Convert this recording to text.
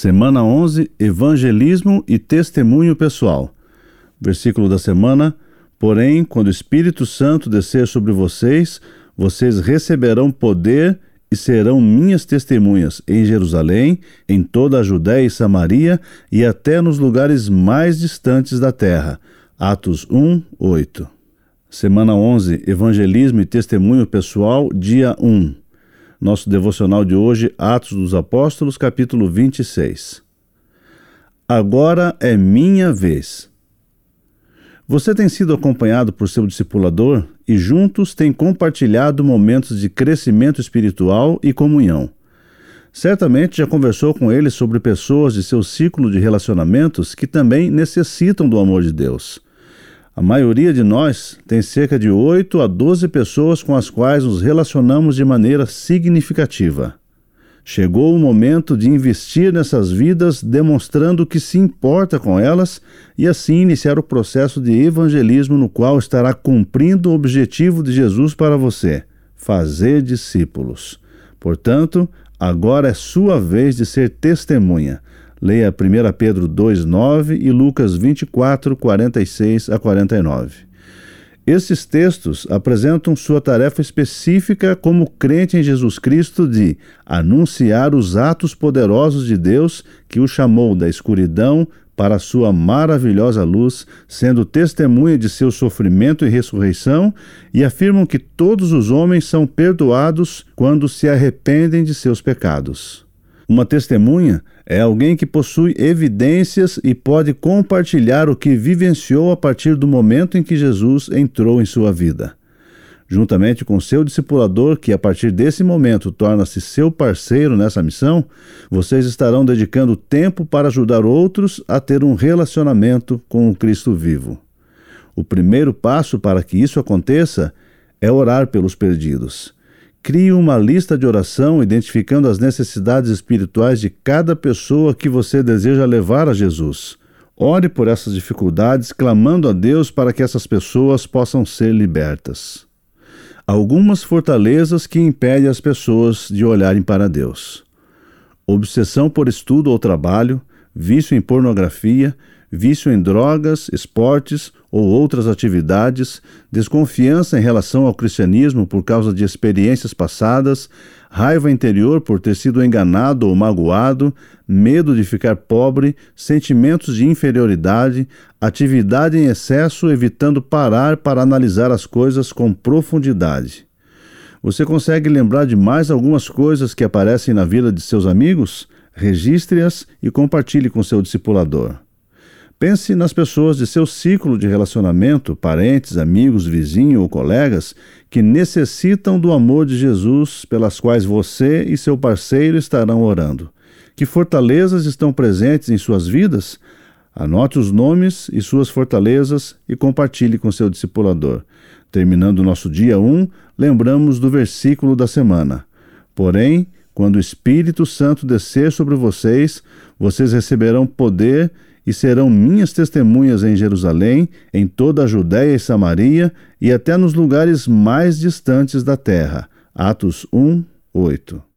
Semana 11 Evangelismo e testemunho pessoal. Versículo da semana: Porém, quando o Espírito Santo descer sobre vocês, vocês receberão poder e serão minhas testemunhas em Jerusalém, em toda a Judéia e Samaria e até nos lugares mais distantes da terra. Atos 1, 8. Semana 11 Evangelismo e testemunho pessoal, dia 1. Nosso devocional de hoje, Atos dos Apóstolos, capítulo 26. Agora é minha vez. Você tem sido acompanhado por seu discipulador e juntos têm compartilhado momentos de crescimento espiritual e comunhão. Certamente já conversou com ele sobre pessoas de seu ciclo de relacionamentos que também necessitam do amor de Deus. A maioria de nós tem cerca de 8 a 12 pessoas com as quais nos relacionamos de maneira significativa. Chegou o momento de investir nessas vidas, demonstrando que se importa com elas e assim iniciar o processo de evangelismo no qual estará cumprindo o objetivo de Jesus para você: fazer discípulos. Portanto, agora é sua vez de ser testemunha. Leia 1 Pedro 2,9 e Lucas 24, 46 a 49. Esses textos apresentam sua tarefa específica como crente em Jesus Cristo de anunciar os atos poderosos de Deus que o chamou da escuridão para a sua maravilhosa luz, sendo testemunha de seu sofrimento e ressurreição, e afirmam que todos os homens são perdoados quando se arrependem de seus pecados. Uma testemunha é alguém que possui evidências e pode compartilhar o que vivenciou a partir do momento em que Jesus entrou em sua vida. Juntamente com seu discipulador, que a partir desse momento torna-se seu parceiro nessa missão, vocês estarão dedicando tempo para ajudar outros a ter um relacionamento com o Cristo vivo. O primeiro passo para que isso aconteça é orar pelos perdidos. Crie uma lista de oração identificando as necessidades espirituais de cada pessoa que você deseja levar a Jesus. Ore por essas dificuldades, clamando a Deus para que essas pessoas possam ser libertas. Algumas fortalezas que impedem as pessoas de olharem para Deus: obsessão por estudo ou trabalho, vício em pornografia, vício em drogas, esportes ou outras atividades, desconfiança em relação ao cristianismo por causa de experiências passadas, raiva interior por ter sido enganado ou magoado, medo de ficar pobre, sentimentos de inferioridade, atividade em excesso evitando parar para analisar as coisas com profundidade. Você consegue lembrar de mais algumas coisas que aparecem na vida de seus amigos? Registre-as e compartilhe com seu discipulador. Pense nas pessoas de seu ciclo de relacionamento, parentes, amigos, vizinhos ou colegas, que necessitam do amor de Jesus, pelas quais você e seu parceiro estarão orando. Que fortalezas estão presentes em suas vidas? Anote os nomes e suas fortalezas e compartilhe com seu discipulador. Terminando nosso dia 1, lembramos do versículo da semana. Porém, quando o Espírito Santo descer sobre vocês, vocês receberão poder e serão minhas testemunhas em Jerusalém, em toda a Judéia e Samaria e até nos lugares mais distantes da terra. Atos 1, 8.